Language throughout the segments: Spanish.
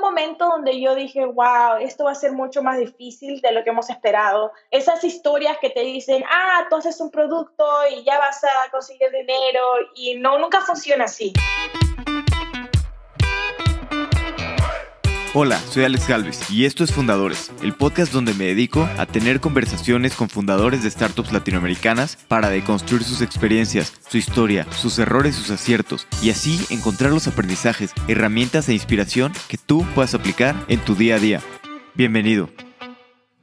un momento donde yo dije, wow, esto va a ser mucho más difícil de lo que hemos esperado. Esas historias que te dicen, ah, tú haces un producto y ya vas a conseguir dinero y no, nunca funciona así. Hola, soy Alex Galvez y esto es Fundadores, el podcast donde me dedico a tener conversaciones con fundadores de startups latinoamericanas para deconstruir sus experiencias, su historia, sus errores, sus aciertos y así encontrar los aprendizajes, herramientas e inspiración que tú puedas aplicar en tu día a día. Bienvenido.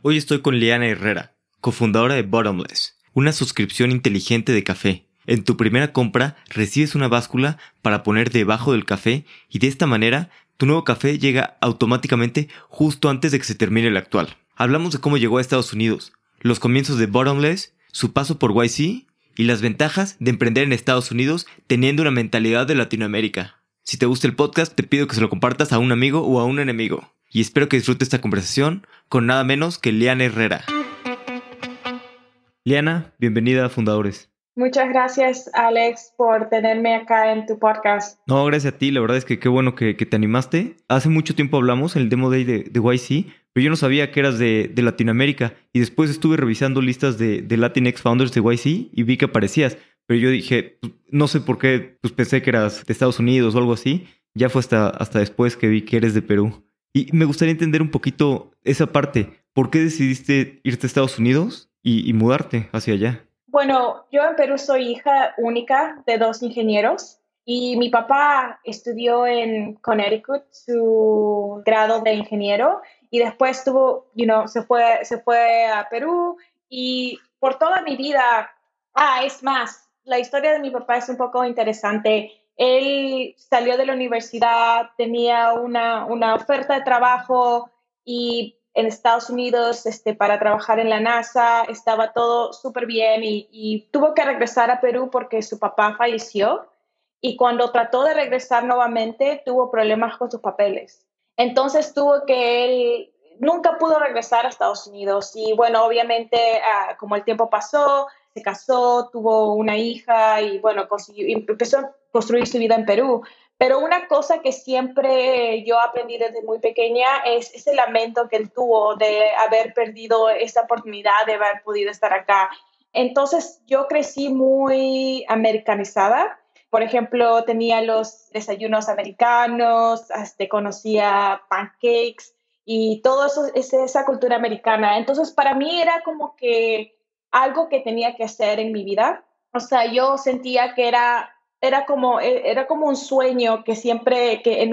Hoy estoy con Liana Herrera, cofundadora de Bottomless, una suscripción inteligente de café. En tu primera compra recibes una báscula para poner debajo del café y de esta manera tu nuevo café llega automáticamente justo antes de que se termine el actual. Hablamos de cómo llegó a Estados Unidos, los comienzos de Bottomless, su paso por YC y las ventajas de emprender en Estados Unidos teniendo una mentalidad de Latinoamérica. Si te gusta el podcast, te pido que se lo compartas a un amigo o a un enemigo. Y espero que disfrutes esta conversación con nada menos que Liana Herrera. Liana, bienvenida a Fundadores. Muchas gracias, Alex, por tenerme acá en tu podcast. No, gracias a ti. La verdad es que qué bueno que, te animaste. Hace mucho tiempo hablamos en el Demo Day de, de YC, pero yo no sabía que eras de, Latinoamérica. Y después estuve revisando listas de, de Latinx Founders de YC y vi que aparecías. Pero yo dije, pues, no sé por qué, pues pensé que eras de Estados Unidos o algo así. Ya fue hasta, hasta después que vi que eres de Perú. Y me gustaría entender un poquito esa parte. ¿Por qué decidiste irte a Estados Unidos y mudarte hacia allá? Bueno, yo en Perú soy hija única de dos ingenieros y mi papá estudió en Connecticut su grado de ingeniero y después tuvo, you se fue, se fue a Perú y por toda mi vida, ah, es más, la historia de mi papá es un poco interesante. Él salió de la universidad, tenía una, una oferta de trabajo y en Estados Unidos este, para trabajar en la NASA, estaba todo súper bien y, tuvo que regresar a Perú porque su papá falleció y cuando trató de regresar nuevamente tuvo problemas con sus papeles. Entonces tuvo que él, nunca pudo regresar a Estados Unidos y bueno, obviamente ah, como el tiempo pasó, se casó, tuvo una hija y bueno, empezó a construir su vida en Perú. Pero una cosa que siempre yo aprendí desde muy pequeña es ese lamento que él tuvo de haber perdido esa oportunidad de haber podido estar acá. Entonces yo crecí muy americanizada. Por ejemplo, tenía los desayunos americanos, este, conocía pancakes y todo eso es esa cultura americana. Entonces para mí era como que algo que tenía que hacer en mi vida. O sea, yo sentía que era era como, e, era como un sueño que siempre, que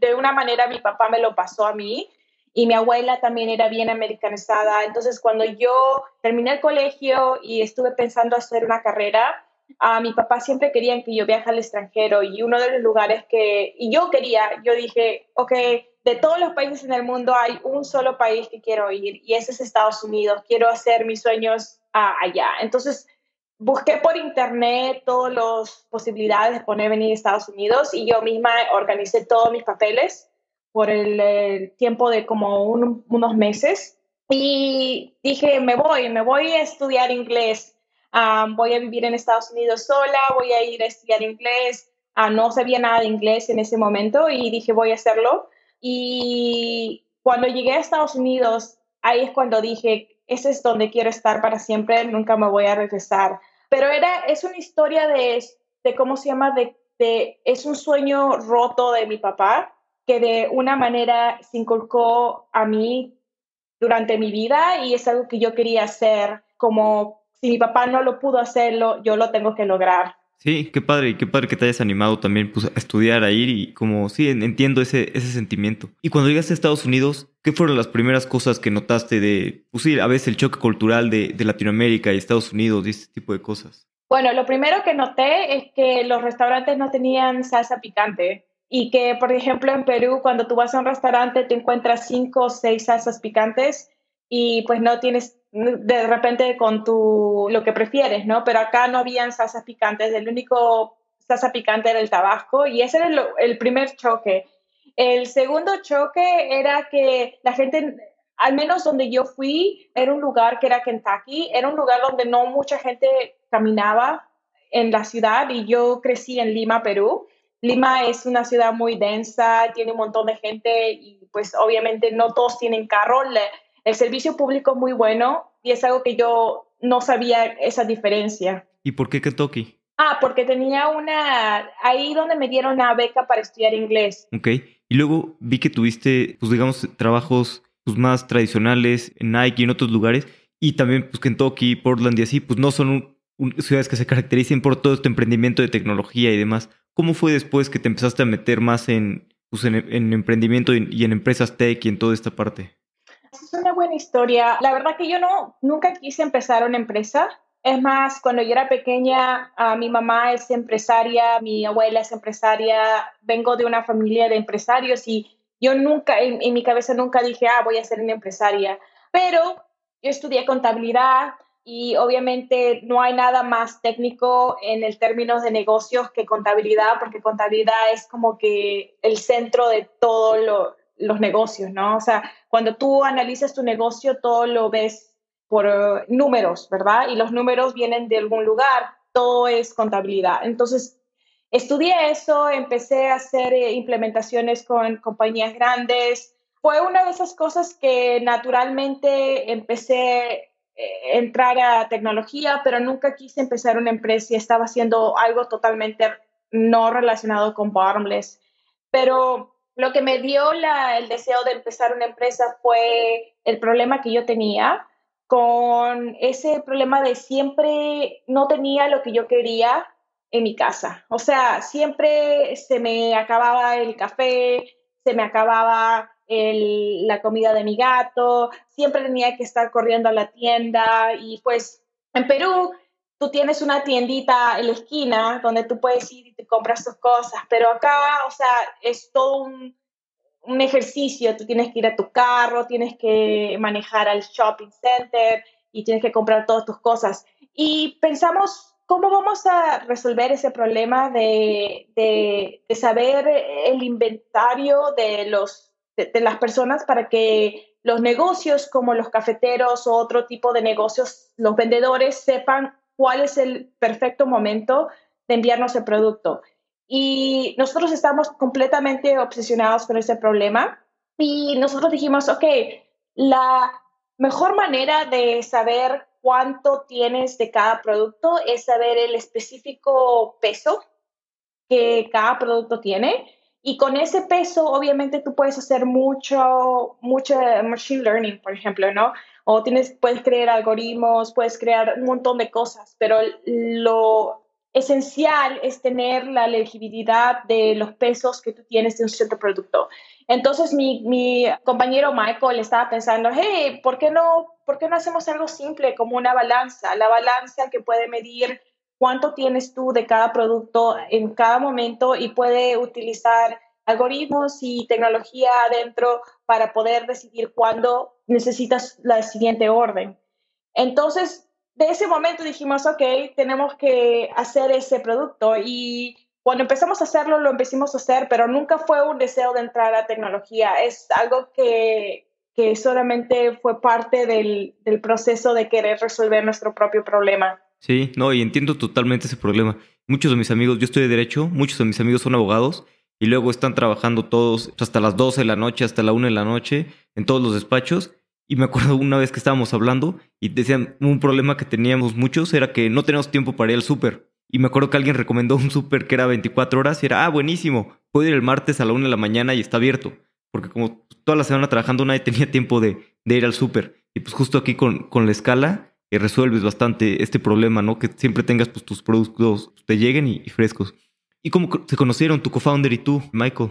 de una manera mi papá me lo pasó a mí y mi abuela también era bien americanizada. Entonces, cuando yo terminé el colegio y estuve pensando hacer una carrera, a mi papá siempre querían que yo viaje al extranjero y uno de los lugares que y yo quería, yo dije, ok, de todos los países en el mundo hay un solo país que quiero ir y ese es Estados Unidos. Quiero hacer mis sueños allá. Entonces, busqué por internet todas las posibilidades de poder venir a Estados Unidos y yo misma organicé todos mis papeles por el, tiempo de como unos meses. Y dije, me voy, me voy a estudiar inglés, voy a vivir en Estados Unidos sola, voy a ir a estudiar inglés, no sabía nada de inglés en ese momento y dije, voy a hacerlo. Y cuando llegué a Estados Unidos, ahí es cuando dije, ese es donde quiero estar para siempre, nunca me voy a regresar. Pero era, es una historia de, de ¿cómo se llama? De, de, es un sueño roto de mi papá que de una manera se inculcó a mí durante mi vida y es algo que yo quería hacer, como si mi papá no lo pudo hacerlo, yo lo tengo que lograr. Sí, qué padre, qué padre que te hayas animado también pues, a estudiar, a ir y como sí, entiendo ese, ese sentimiento. Y cuando llegaste a Estados Unidos, ¿qué fueron las primeras cosas que notaste de, pues sí, a veces el choque cultural de, de Latinoamérica y Estados Unidos y este tipo de cosas? Bueno, lo primero que noté es que los restaurantes no tenían salsa picante y que, por ejemplo, en Perú, cuando tú vas a un restaurante, te encuentras cinco o seis salsas picantes y pues no tienes de repente con tu, lo que prefieres, ¿no? Pero acá no habían salsas picantes, el único salsa picante era el tabasco y ese era el, primer choque. El segundo choque era que la gente, al menos donde yo fui, era un lugar que era Kentucky, era un lugar donde no mucha gente caminaba en la ciudad y yo crecí en Lima, Perú. Lima es una ciudad muy densa, tiene un montón de gente y pues obviamente no todos tienen carro. El servicio público es muy bueno y es algo que yo no sabía esa diferencia. ¿Y por qué Kentucky? Ah, porque tenía una, ahí donde me dieron una beca para estudiar inglés. Ok, y luego vi que tuviste, pues digamos, trabajos pues, más tradicionales en Nike y en otros lugares, y también pues Kentucky, Portland y así, pues no son ciudades que se caractericen por todo este emprendimiento de tecnología y demás. ¿Cómo fue después que te empezaste a meter más en, pues, en, emprendimiento y, y en empresas tech y en toda esta parte? Es una buena historia. La verdad que yo no, nunca quise empezar una empresa es más, cuando yo era pequeña, mi mamá es empresaria, mi abuela es empresaria, vengo de una familia de empresarios y yo nunca, en, mi cabeza nunca dije, ah, voy a ser una empresaria. Pero yo estudié contabilidad y obviamente no hay nada más técnico en el términos de negocios que contabilidad, porque contabilidad es como que el centro de todos los negocios, ¿no? O sea, cuando tú analizas tu negocio, todo lo ves por eh, números, ¿verdad? Y los números vienen de algún lugar, todo es contabilidad. Entonces, estudié eso, empecé a hacer eh, implementaciones con compañías grandes. Fue una de esas cosas que naturalmente empecé a eh, entrar a tecnología, pero nunca quise empezar una empresa y estaba haciendo algo totalmente no relacionado con bottomless. Pero lo que me dio el deseo de empezar una empresa fue el problema que yo tenía con ese problema de siempre no tenía lo que yo quería en mi casa. O sea, siempre se me acababa el café, se me acababa la comida de mi gato, siempre tenía que estar corriendo a la tienda y pues en Perú tú tienes una tiendita en la esquina donde tú puedes ir y te compras tus cosas, pero acá, o sea, es todo un un ejercicio, tú tienes que ir a tu carro, tienes que manejar al shopping center y tienes que comprar todas tus cosas. Y pensamos, ¿cómo vamos a resolver ese problema de, de, saber el inventario de, los, de, las personas para que los negocios como los cafeteros o otro tipo de negocios, los vendedores sepan cuál es el perfecto momento de enviarnos el producto? Y nosotros estamos completamente obsesionados con ese problema y nosotros dijimos, ok, la mejor manera de saber cuánto tienes de cada producto es saber el específico peso que cada producto tiene. Y con ese peso, obviamente, tú puedes hacer mucho, mucho machine learning, por ejemplo, ¿no? O tienes, puedes crear algoritmos, puedes crear un montón de cosas, pero lo esencial es tener la legibilidad de los pesos que tú tienes de un cierto producto. Entonces mi, mi, compañero Michael estaba pensando, hey, ¿por qué, no, ¿por qué no hacemos algo simple como una balanza? La balanza que puede medir cuánto tienes tú de cada producto en cada momento y puede utilizar algoritmos y tecnología adentro para poder decidir cuándo necesitas la siguiente orden. Entonces, de ese momento dijimos, ok, tenemos que hacer ese producto y cuando empezamos a hacerlo, lo empezamos a hacer, pero nunca fue un deseo de entrar a tecnología, es algo que, que solamente fue parte del, del proceso de querer resolver nuestro propio problema. Sí, no, y entiendo totalmente ese problema. Muchos de mis amigos, yo estoy de derecho, muchos de mis amigos son abogados y luego están trabajando todos hasta las 12 de la noche, hasta la 1 de la noche en todos los despachos y me acuerdo una vez que estábamos hablando y decían, un problema que teníamos muchos era que no teníamos tiempo para ir al súper. Y me acuerdo que alguien recomendó un súper que era 24 horas y era, ah, buenísimo, puedo ir el martes a la 1 de la mañana y está abierto. Porque como toda la semana trabajando nadie tenía tiempo de, ir al súper. Y pues justo aquí con, la escala eh, resuelves bastante este problema, ¿no? Que siempre tengas pues, tus productos, te lleguen y frescos. ¿Y cómo se conocieron tu co-founder y tú, Michael?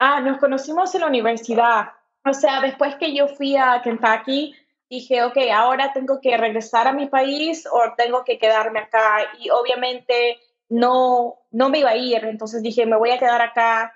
Ah, nos conocimos en la universidad o sea, después que yo fui a Kentucky, dije, ok, ahora tengo que regresar a mi país o tengo que quedarme acá. Y obviamente no, no me iba a ir, entonces dije, me voy a quedar acá.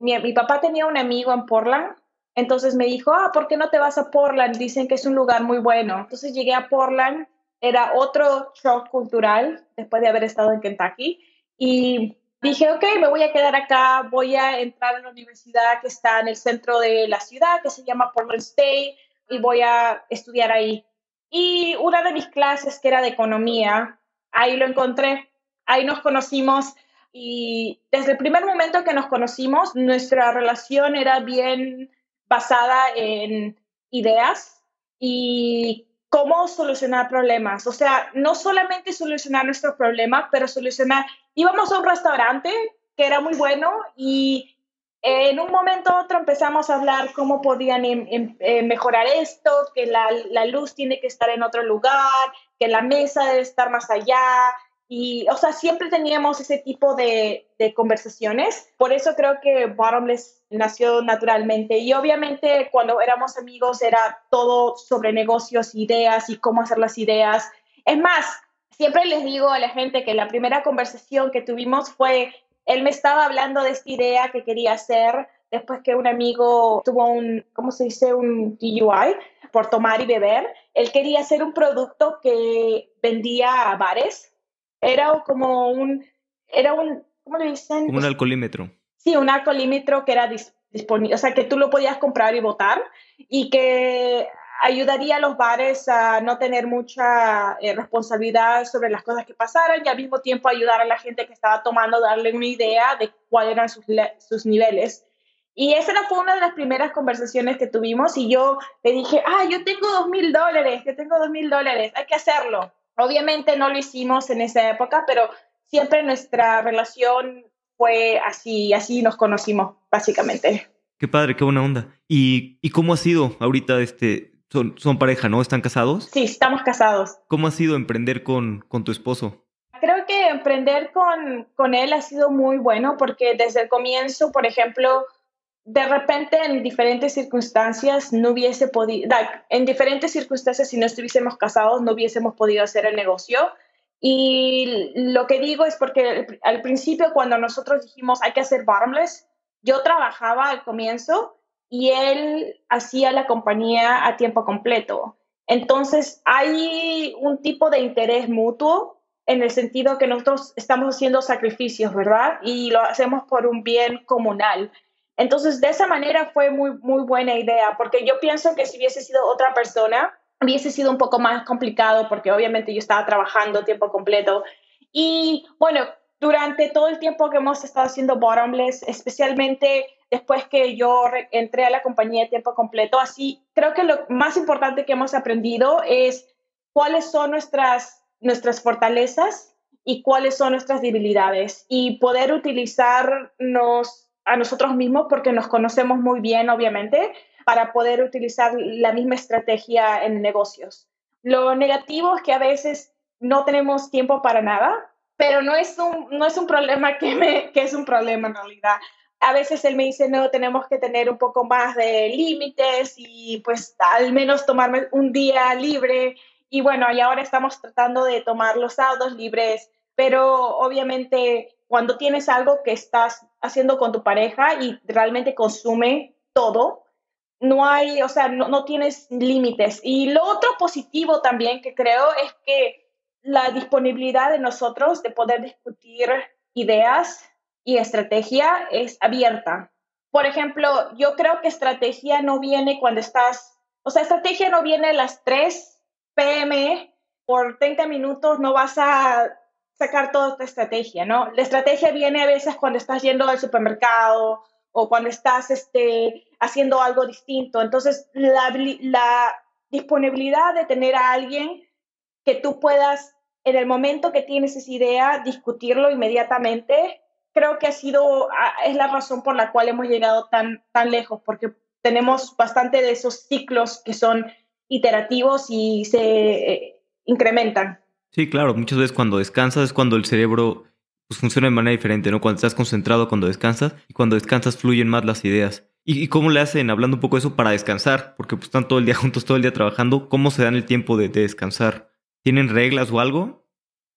Mi, mi papá tenía un amigo en Portland, entonces me dijo, ah, ¿por qué no te vas a Portland? Dicen que es un lugar muy bueno. Entonces llegué a Portland, era otro shock cultural después de haber estado en Kentucky. Y dije, ok, me voy a quedar acá, voy a entrar a la universidad que está en el centro de la ciudad, que se llama Portland State, y voy a estudiar ahí. Y una de mis clases, que era de economía, ahí lo encontré, ahí nos conocimos. y desde el primer momento que nos conocimos, nuestra relación era bien basada en ideas y cómo solucionar problemas. O sea, no solamente solucionar nuestros problemas, pero solucionar. Íbamos a un restaurante que era muy bueno y en un momento u otro empezamos a hablar cómo podían em, em, eh, mejorar esto, que la, la, luz tiene que estar en otro lugar, que la mesa debe estar más allá. Y, o sea, siempre teníamos ese tipo de, conversaciones. Por eso creo que Bottomless nació naturalmente. Y obviamente cuando éramos amigos era todo sobre negocios, ideas y cómo hacer las ideas. Es más, siempre les digo a la gente que la primera conversación que tuvimos fue él me estaba hablando de esta idea que quería hacer después que un amigo tuvo un, ¿cómo se dice? Un DUI por tomar y beber. Él quería hacer un producto que vendía a bares. Era como un, era un, ¿cómo le dicen? un alcoholímetro. Sí, un alcoholímetro que era disponible, o sea, que tú lo podías comprar y votar y que ayudaría a los bares a no tener mucha eh, responsabilidad sobre las cosas que pasaran y al mismo tiempo ayudar a la gente que estaba tomando, darle una idea de cuáles eran sus, sus niveles. Y esa fue una de las primeras conversaciones que tuvimos y yo le dije, ah, yo tengo dos mil dólares, yo tengo dos mil dólares, hay que hacerlo. Obviamente no lo hicimos en esa época, pero siempre nuestra relación fue así, así nos conocimos básicamente. Qué padre, qué buena onda. ¿Y, y cómo ha sido ahorita este, son, pareja, ¿no? ¿Están casados? Sí, estamos casados. ¿Cómo ha sido emprender con, con tu esposo? Creo que emprender con, con él ha sido muy bueno porque desde el comienzo, por ejemplo, de repente en diferentes circunstancias no hubiese podido, en diferentes circunstancias si no estuviésemos casados no hubiésemos podido hacer el negocio. Y lo que digo es porque al principio cuando nosotros dijimos hay que hacer bottomless, yo trabajaba al comienzo y él hacía la compañía a tiempo completo. Entonces hay un tipo de interés mutuo en el sentido que nosotros estamos haciendo sacrificios, ¿verdad? Y lo hacemos por un bien comunal. Entonces, de esa manera fue muy, muy buena idea, porque yo pienso que si hubiese sido otra persona, hubiese sido un poco más complicado, porque obviamente yo estaba trabajando tiempo completo. Y bueno, durante todo el tiempo que hemos estado haciendo Bottomless, especialmente después que yo entré a la compañía de tiempo completo, así creo que lo más importante que hemos aprendido es cuáles son nuestras, nuestras fortalezas y cuáles son nuestras debilidades y poder utilizarnos a nosotros mismos porque nos conocemos muy bien, obviamente, para poder utilizar la misma estrategia en negocios. Lo negativo es que a veces no tenemos tiempo para nada pero no es un, no es un problema que, me, que es un problema en realidad. A veces él me dice, no, tenemos que tener un poco más de límites y pues al menos tomarme un día libre. Y bueno, y ahora estamos tratando de tomar los sábados libres, pero obviamente cuando tienes algo que estás haciendo con tu pareja y realmente consume todo, no hay, o sea, no, no tienes límites. Y lo otro positivo también que creo es que la disponibilidad de nosotros de poder discutir ideas y estrategia es abierta. Por ejemplo, yo creo que estrategia no viene cuando estás, o sea, estrategia no viene a las 3 pm, por 30 minutos no vas a sacar toda esta estrategia, ¿no? La estrategia viene a veces cuando estás yendo al supermercado o cuando estás este, haciendo algo distinto. Entonces, la, la disponibilidad de tener a alguien que tú puedas, en el momento que tienes esa idea, discutirlo inmediatamente, creo que ha sido, es la razón por la cual hemos llegado tan, tan lejos, porque tenemos bastante de esos ciclos que son iterativos y se eh, incrementan. Sí, claro, muchas veces cuando descansas es cuando el cerebro pues, funciona de manera diferente, ¿no? Cuando estás concentrado, cuando descansas, y cuando descansas fluyen más las ideas. ¿Y, cómo le hacen, hablando un poco de eso, para descansar? Porque pues, están todo el día juntos, todo el día trabajando. ¿Cómo se dan el tiempo de descansar? ¿Tienen reglas o algo?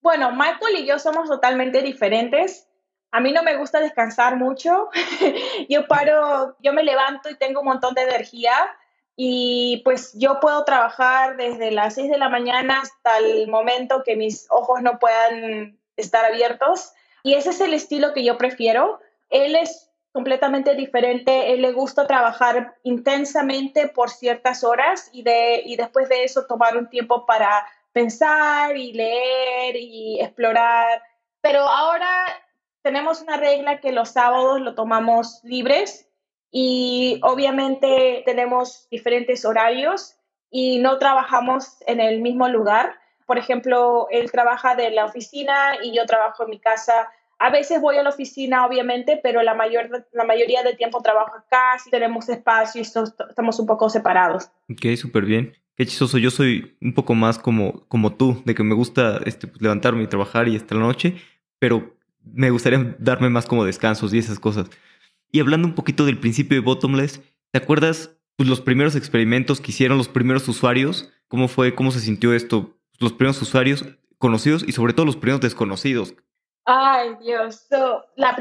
Bueno, Michael y yo somos totalmente diferentes. A mí no me gusta descansar mucho. yo paro, yo me levanto y tengo un montón de energía y pues yo puedo trabajar desde las 6 de la mañana hasta el momento que mis ojos no puedan estar abiertos. Y ese es el estilo que yo prefiero. Él es completamente diferente. Él le gusta trabajar intensamente por ciertas horas y, de, y después de eso tomar un tiempo para pensar y leer y explorar. Pero ahora tenemos una regla que los sábados lo tomamos libres y obviamente tenemos diferentes horarios y no trabajamos en el mismo lugar. Por ejemplo, él trabaja de la oficina y yo trabajo en mi casa. A veces voy a la oficina, obviamente, pero la, mayor, la mayoría del tiempo trabajo acá, si tenemos espacio y estamos un poco separados. Ok, súper bien. Qué chistoso, yo soy un poco más como, como tú, de que me gusta este, pues, levantarme y trabajar y hasta la noche, pero me gustaría darme más como descansos y esas cosas. Y hablando un poquito del principio de Bottomless, ¿te acuerdas pues, los primeros experimentos que hicieron los primeros usuarios? ¿Cómo fue, cómo se sintió esto? Los primeros usuarios conocidos y sobre todo los primeros desconocidos. Ay, Dios. la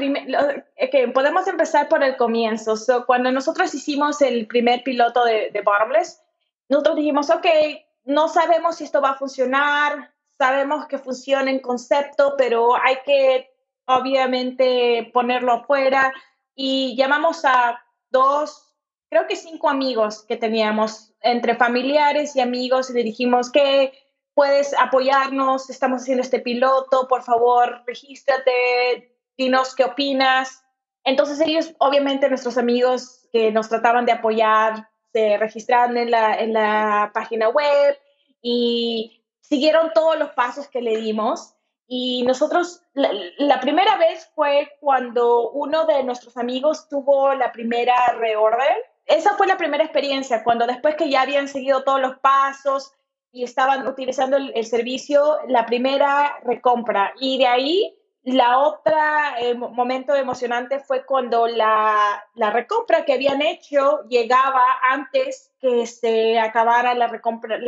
podemos empezar por el comienzo. cuando nosotros hicimos el primer piloto de, de Bottomless, nosotros dijimos, ok, no sabemos si esto va a funcionar, sabemos que funciona en concepto, pero hay que obviamente ponerlo afuera y llamamos a dos, creo que cinco amigos que teníamos entre familiares y amigos y le dijimos que puedes apoyarnos, estamos haciendo este piloto, por favor, regístrate, dinos qué opinas. Entonces ellos, obviamente nuestros amigos que nos trataban de apoyar, se registraron en la, en la página web y siguieron todos los pasos que le dimos. Y nosotros, la, primera vez fue cuando uno de nuestros amigos tuvo la primera reorden. Esa fue la primera experiencia, cuando después que ya habían seguido todos los pasos y estaban utilizando el, el servicio, la primera recompra. Y de ahí la otra eh, momento emocionante fue cuando la, la, recompra que habían hecho llegaba antes que se acabara la recompra,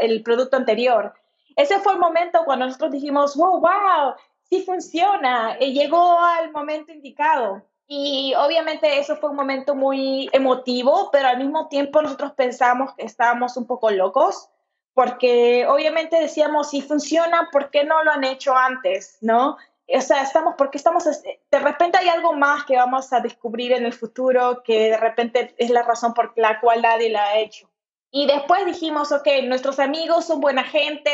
el producto anterior. Ese fue el momento cuando nosotros dijimos, wow, wow, sí funciona, y llegó al momento indicado. Y obviamente eso fue un momento muy emotivo, pero al mismo tiempo nosotros pensamos que estábamos un poco locos, porque obviamente decíamos, si funciona, ¿por qué no lo han hecho antes? ¿No? o sea, estamos, porque estamos, de repente hay algo más que vamos a descubrir en el futuro que de repente es la razón por la cual nadie la ha hecho. Y después dijimos, ok, nuestros amigos son buena gente,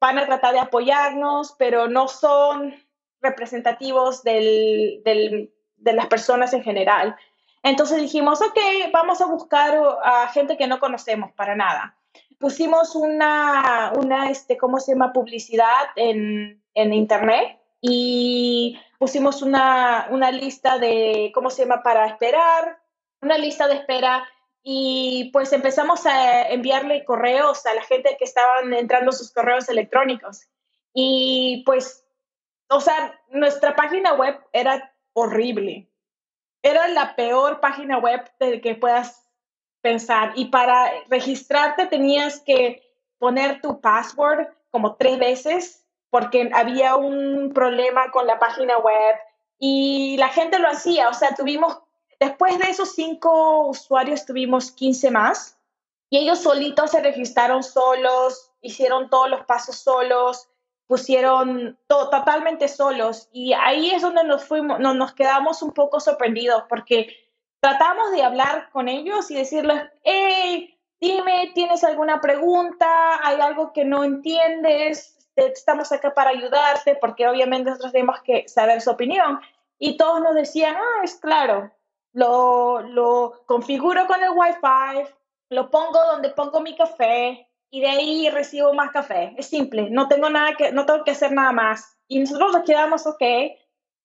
van a tratar de apoyarnos, pero no son representativos del, del, de las personas en general. Entonces dijimos, ok, vamos a buscar a gente que no conocemos para nada. Pusimos una, una este, ¿cómo se llama? Publicidad en, en internet y pusimos una, una lista de, ¿cómo se llama?, para esperar, una lista de espera y pues empezamos a enviarle correos a la gente que estaban entrando sus correos electrónicos. Y pues, o sea, nuestra página web era horrible. Era la peor página web de que puedas pensar. Y para registrarte tenías que poner tu password como tres veces porque había un problema con la página web y la gente lo hacía. O sea, tuvimos, después de esos cinco usuarios, tuvimos 15 más y ellos solitos se registraron solos, hicieron todos los pasos solos, pusieron totalmente solos. Y ahí es donde nos fuimos, nos quedamos un poco sorprendidos porque tratamos de hablar con ellos y decirles, hey, dime, ¿tienes alguna pregunta? ¿Hay algo que no entiendes? estamos acá para ayudarte, porque obviamente nosotros tenemos que saber su opinión. Y todos nos decían, ah, es claro, lo, lo configuro con el Wi-Fi, lo pongo donde pongo mi café y de ahí recibo más café. Es simple, no tengo nada que, no tengo que hacer nada más. Y nosotros nos quedamos, ok,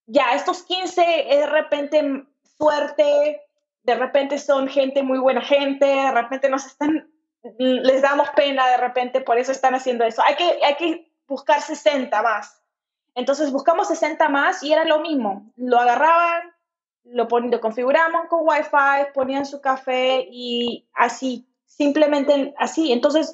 ya, estos 15 de repente suerte, de repente son gente muy buena gente, de repente nos están, les damos pena de repente, por eso están haciendo eso. Hay que, hay que buscar 60 más. Entonces buscamos 60 más y era lo mismo. Lo agarraban, lo, lo configuraban con Wi-Fi, ponían su café y así, simplemente así. Entonces,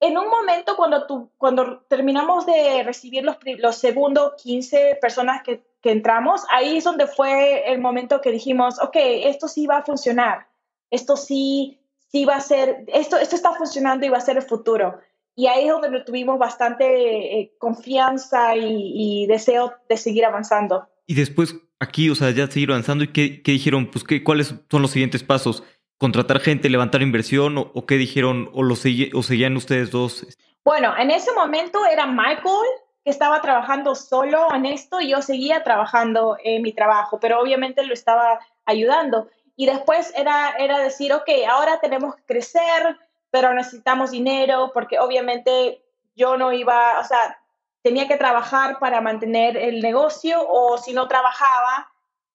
en un momento cuando, tú, cuando terminamos de recibir los, los segundos 15 personas que, que entramos, ahí es donde fue el momento que dijimos, ok, esto sí va a funcionar, esto sí, sí va a ser, esto, esto está funcionando y va a ser el futuro. Y ahí es donde tuvimos bastante eh, confianza y, deseo de seguir avanzando. Y después aquí, o sea, ya seguir avanzando. ¿Y qué, qué dijeron? Pues, ¿qué, ¿cuáles son los siguientes pasos? ¿Contratar gente, levantar inversión? ¿O, qué dijeron? ¿O, lo o seguían ustedes dos? Bueno, en ese momento era Michael, que estaba trabajando solo en esto y yo seguía trabajando en mi trabajo, pero obviamente lo estaba ayudando. Y después era, era decir, ok, ahora tenemos que crecer, pero necesitamos dinero porque obviamente yo no iba, o sea, tenía que trabajar para mantener el negocio o si no trabajaba,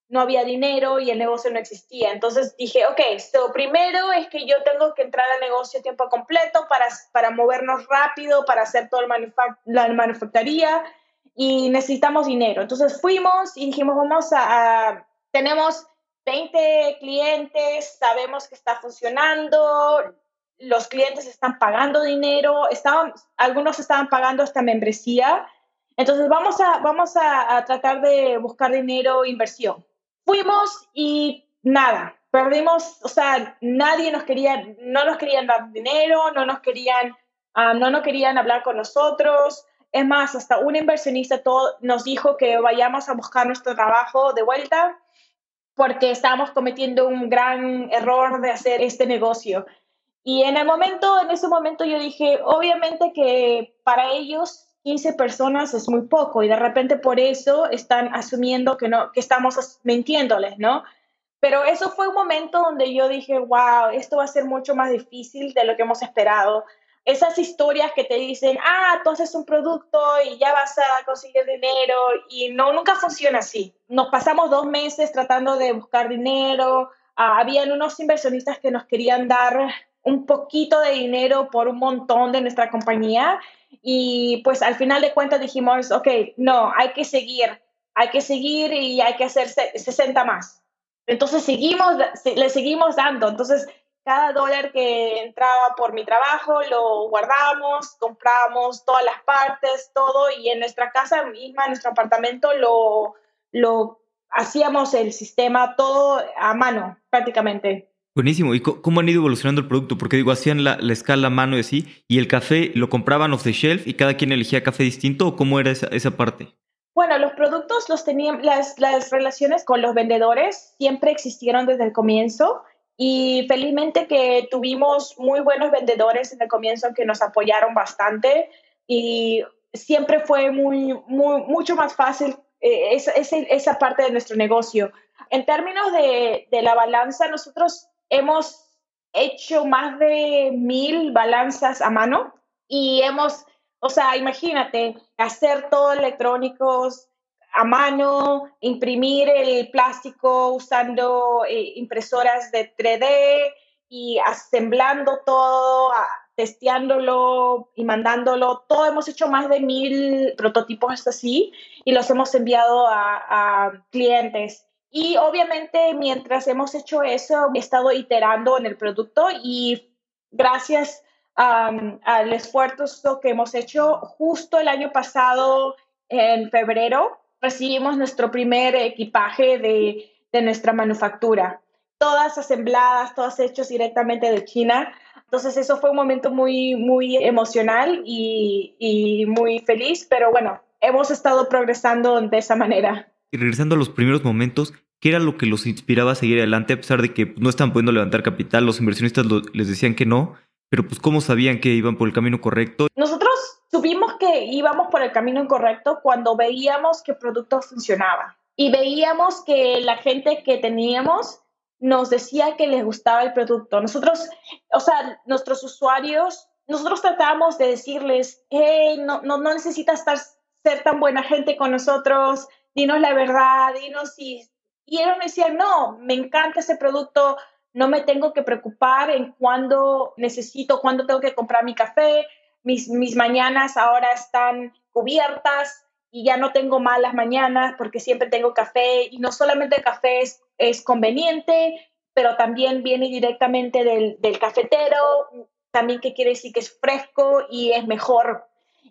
no había dinero y el negocio no existía. Entonces dije, ok, lo primero es que yo tengo que entrar al negocio a tiempo completo para, para movernos rápido, para hacer toda la manufacturía y necesitamos dinero. Entonces fuimos y dijimos, vamos a, tenemos 20 clientes, sabemos que está funcionando, los clientes están pagando dinero, estaban, algunos estaban pagando esta membresía. Entonces vamos a, vamos a, tratar de buscar dinero, inversión fuimos y nada, perdimos, o sea, nadie nos quería, no nos querían dar dinero, no nos querían, ah, no querían hablar con nosotros. Es más, hasta un inversionista todo, nos dijo que vayamos a buscar nuestro trabajo de vuelta porque estábamos cometiendo un gran error de hacer este negocio. Y en el momento, en ese momento yo dije, obviamente que para ellos 15 personas es muy poco y de repente por eso están asumiendo que, no, que estamos mintiéndoles, ¿no? Pero eso fue un momento donde yo dije, wow, esto va a ser mucho más difícil de lo que hemos esperado. Esas historias que te dicen, ah, haces un producto y ya vas a conseguir dinero y no, nunca funciona así. Nos pasamos dos meses tratando de buscar dinero. Ah, habían unos inversionistas que nos querían dar un poquito de dinero por un montón de nuestra compañía y pues al final de cuentas dijimos, ok, no, hay que seguir, hay que seguir y hay que hacer 60 más. Entonces seguimos, le seguimos dando. Entonces cada dólar que entraba por mi trabajo lo guardamos, compramos todas las partes, todo y en nuestra casa misma, en nuestro apartamento lo, lo hacíamos el sistema todo a mano prácticamente. Buenísimo. ¿Y cómo han ido evolucionando el producto? Porque digo, hacían la, escala a mano y así, y el café lo compraban off the shelf y cada quien elegía café distinto, ¿o cómo era esa, esa parte? Bueno, los productos los tenían, las, las relaciones con los vendedores siempre existieron desde el comienzo y felizmente que tuvimos muy buenos vendedores en el comienzo que nos apoyaron bastante y siempre fue muy, muy mucho más fácil eh, esa, esa, parte de nuestro negocio. En términos de, de la balanza, nosotros hemos hecho más de mil balanzas a mano y hemos, o sea, imagínate, hacer todo electrónicos a mano, imprimir el plástico usando eh, impresoras de 3D y asemblando todo, testeándolo y mandándolo. Todo hemos hecho más de mil prototipos así y los hemos enviado a clientes. Y obviamente mientras hemos hecho eso, he estado iterando en el producto y gracias al esfuerzo que hemos hecho, justo el año pasado, en febrero, recibimos nuestro primer equipaje de, de nuestra manufactura. Todas asembladas, todas hechas directamente de China. Entonces eso fue un momento muy, muy emocional y, y muy feliz, pero bueno, hemos estado progresando de esa manera. Y regresando a los primeros momentos, ¿Qué era lo que los inspiraba a seguir adelante a pesar de que no estaban pudiendo levantar capital? Los inversionistas les decían que no, pero pues ¿cómo sabían que iban por el camino correcto? Nosotros supimos que íbamos por el camino incorrecto cuando veíamos que el producto funcionaba y veíamos que la gente que teníamos nos decía que les gustaba el producto. Nosotros, o sea, nuestros usuarios, nosotros tratamos de decirles, hey, no, no, no necesitas estar, ser tan buena gente con nosotros, dinos la verdad, dinos si y ellos me decían, no, me encanta ese producto, no me tengo que preocupar en cuándo necesito, cuándo tengo que comprar mi café, mis, mis mañanas ahora están cubiertas y ya no tengo malas mañanas porque siempre tengo café y no solamente el café es, es conveniente, pero también viene directamente del, del cafetero, también que quiere decir que es fresco y es mejor.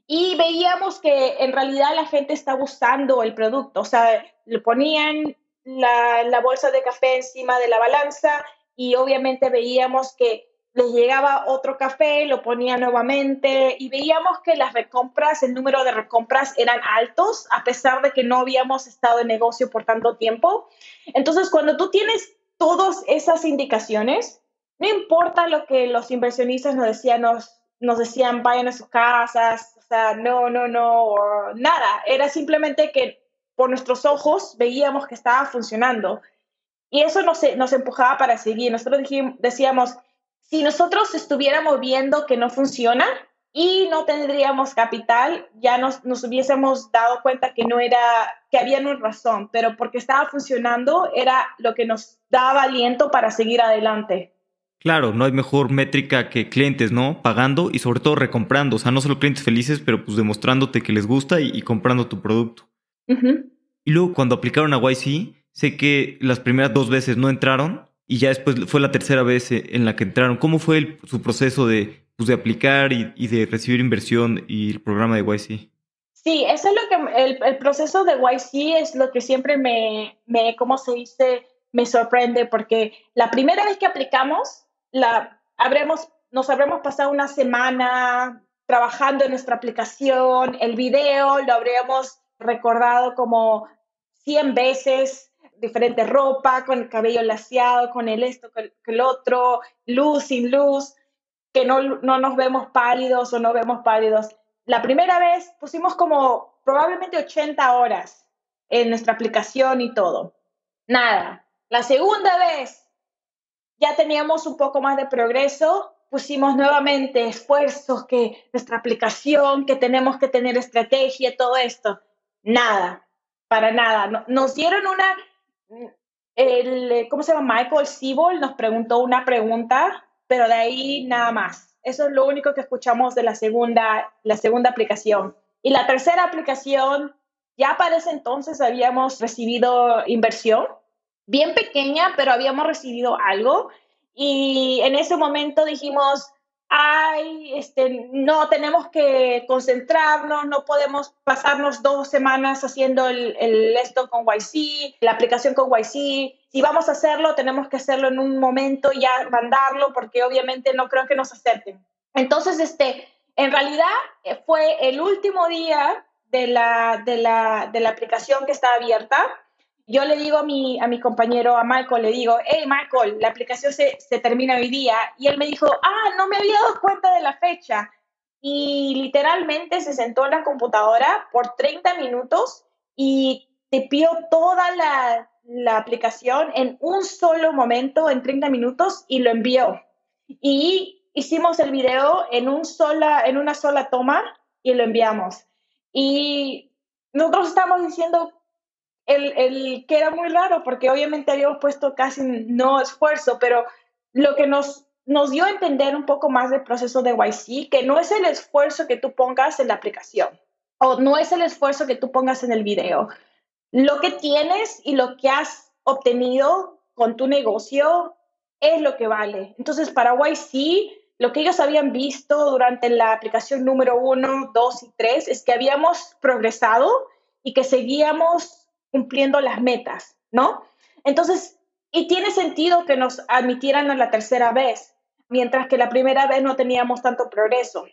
Y veíamos que en realidad la gente está usando el producto, o sea, le ponían la, bolsa de café encima de la balanza y obviamente veíamos que les llegaba otro café, lo ponía nuevamente y veíamos que las recompras, el número de recompras eran altos a pesar de que no habíamos estado en negocio por tanto tiempo. Entonces, cuando tú tienes todas esas indicaciones, no importa lo que los inversionistas nos decían, nos, decían, vayan a sus casas, sea, no, no, no, nada. Era simplemente que por nuestros ojos veíamos que estaba funcionando. Y eso nos, empujaba para seguir. Nosotros decíamos, si nosotros estuviéramos viendo que no funciona y no tendríamos capital, ya nos, nos hubiésemos dado cuenta que no era, que había una razón, pero porque estaba funcionando era lo que nos daba aliento para seguir adelante. Claro, no hay mejor métrica que clientes, ¿no? Pagando y sobre todo recomprando. O sea, no solo clientes felices, pero pues demostrándote que les gusta y, comprando tu producto. Y luego cuando aplicaron a YC, sé que las primeras dos veces no entraron y ya después fue la tercera vez eh, en la que entraron. ¿Cómo fue su proceso de, pues, de aplicar y, de recibir inversión y el programa de YC? Sí, eso es lo que el, el proceso de YC es lo que siempre me, me, ¿cómo se dice? Me sorprende porque la primera vez que aplicamos, la, habremos, nos habremos pasado una semana trabajando en nuestra aplicación, el video lo habríamos recordado como 100 veces, diferente ropa, con el cabello laseado, con el esto, con el otro, luz sin luz, que no, no nos vemos pálidos o no vemos pálidos. La primera vez pusimos como probablemente 80 horas en nuestra aplicación y todo. Nada. La segunda vez ya teníamos un poco más de progreso, pusimos nuevamente esfuerzos, que nuestra aplicación, que tenemos que tener estrategia, todo esto. Nada, para nada. Nos dieron una, el, ¿cómo se llama? Michael Siebel nos preguntó una pregunta, pero de ahí nada más. Eso es lo único que escuchamos de la segunda, la segunda aplicación. Y la tercera aplicación, ya para ese entonces habíamos recibido inversión bien pequeña, pero habíamos recibido algo y en ese momento dijimos, ay, este, no tenemos que concentrarnos, no podemos pasarnos dos semanas haciendo el, el, esto con YC, la aplicación con YC. Si vamos a hacerlo, tenemos que hacerlo en un momento y ya mandarlo, porque obviamente no creo que nos acepten. Entonces, este, en realidad eh, fue el último día de la, de la, de la aplicación que está abierta yo le digo a mi, a mi compañero, a Michael, le digo, hey Michael, la aplicación se, se termina hoy día. Y él me dijo, ah, no me había dado cuenta de la fecha. Y literalmente se sentó en la computadora por 30 minutos y te pidió toda la, la aplicación en un solo momento, en 30 minutos, y lo envió. Y hicimos el video en, un sola, en una sola toma y lo enviamos. Y nosotros estamos diciendo, el, el, que era muy raro porque obviamente habíamos puesto casi no esfuerzo, pero lo que nos, nos dio a entender un poco más del proceso de YC, que no es el esfuerzo que tú pongas en la aplicación o no es el esfuerzo que tú pongas en el video. Lo que tienes y lo que has obtenido con tu negocio es lo que vale. Entonces, para YC, lo que ellos habían visto durante la aplicación número uno, dos y tres es que habíamos progresado y que seguíamos cumpliendo las metas, ¿no? Entonces, y tiene sentido que nos admitieran a la tercera vez, mientras que la primera vez no teníamos tanto progreso.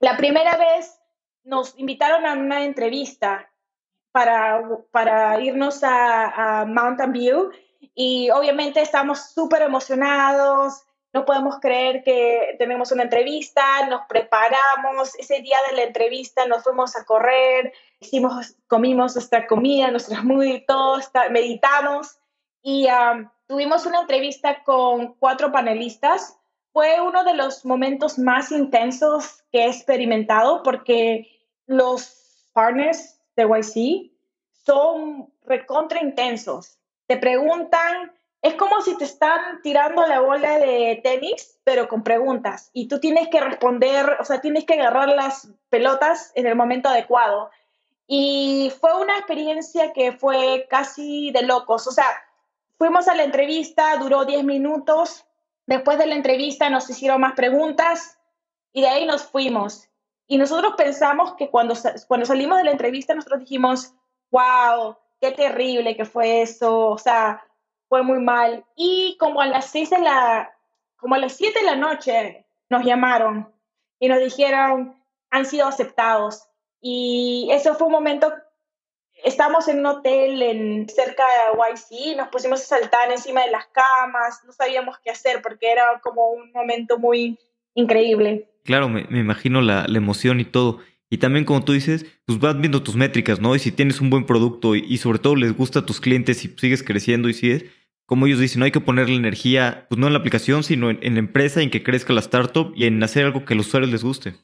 La primera vez nos invitaron a una entrevista para, para irnos a, Mountain View y obviamente estamos súper emocionados, no podemos creer que tenemos una entrevista, nos preparamos, ese día de la entrevista nos fuimos a correr, hicimos, comimos nuestra comida, nuestras muy todo, meditamos y tuvimos una entrevista con cuatro panelistas. Fue uno de los momentos más intensos que he experimentado porque los partners de YC son recontra intensos. Te preguntan es como si te están tirando la bola de tenis, pero con preguntas. Y tú tienes que responder, o sea, tienes que agarrar las pelotas en el momento adecuado. Y fue una experiencia que fue casi de locos. O sea, fuimos a la entrevista, duró 10 minutos. Después de la entrevista nos hicieron más preguntas y de ahí nos fuimos. Y nosotros pensamos que cuando, cuando salimos de la entrevista, nosotros dijimos, wow, qué terrible que fue eso. O sea, fue muy mal. Y como a las seis la, como a las 7 de la noche nos llamaron y nos dijeron, han sido aceptados. Y eso fue un momento, estamos en un hotel en, cerca de YC, nos pusimos a saltar encima de las camas, no sabíamos qué hacer porque era como un momento muy increíble. Claro, me, me imagino la emoción y todo. Y también, como tú dices, pues vas viendo tus métricas, ¿no? Y si tienes un buen producto y, sobre todo les gusta a tus clientes y sigues creciendo y sigues, como ellos dicen, no hay que ponerle energía, pues no en la aplicación, sino en, la empresa, en que crezca la startup y en hacer algo que a los usuarios les guste.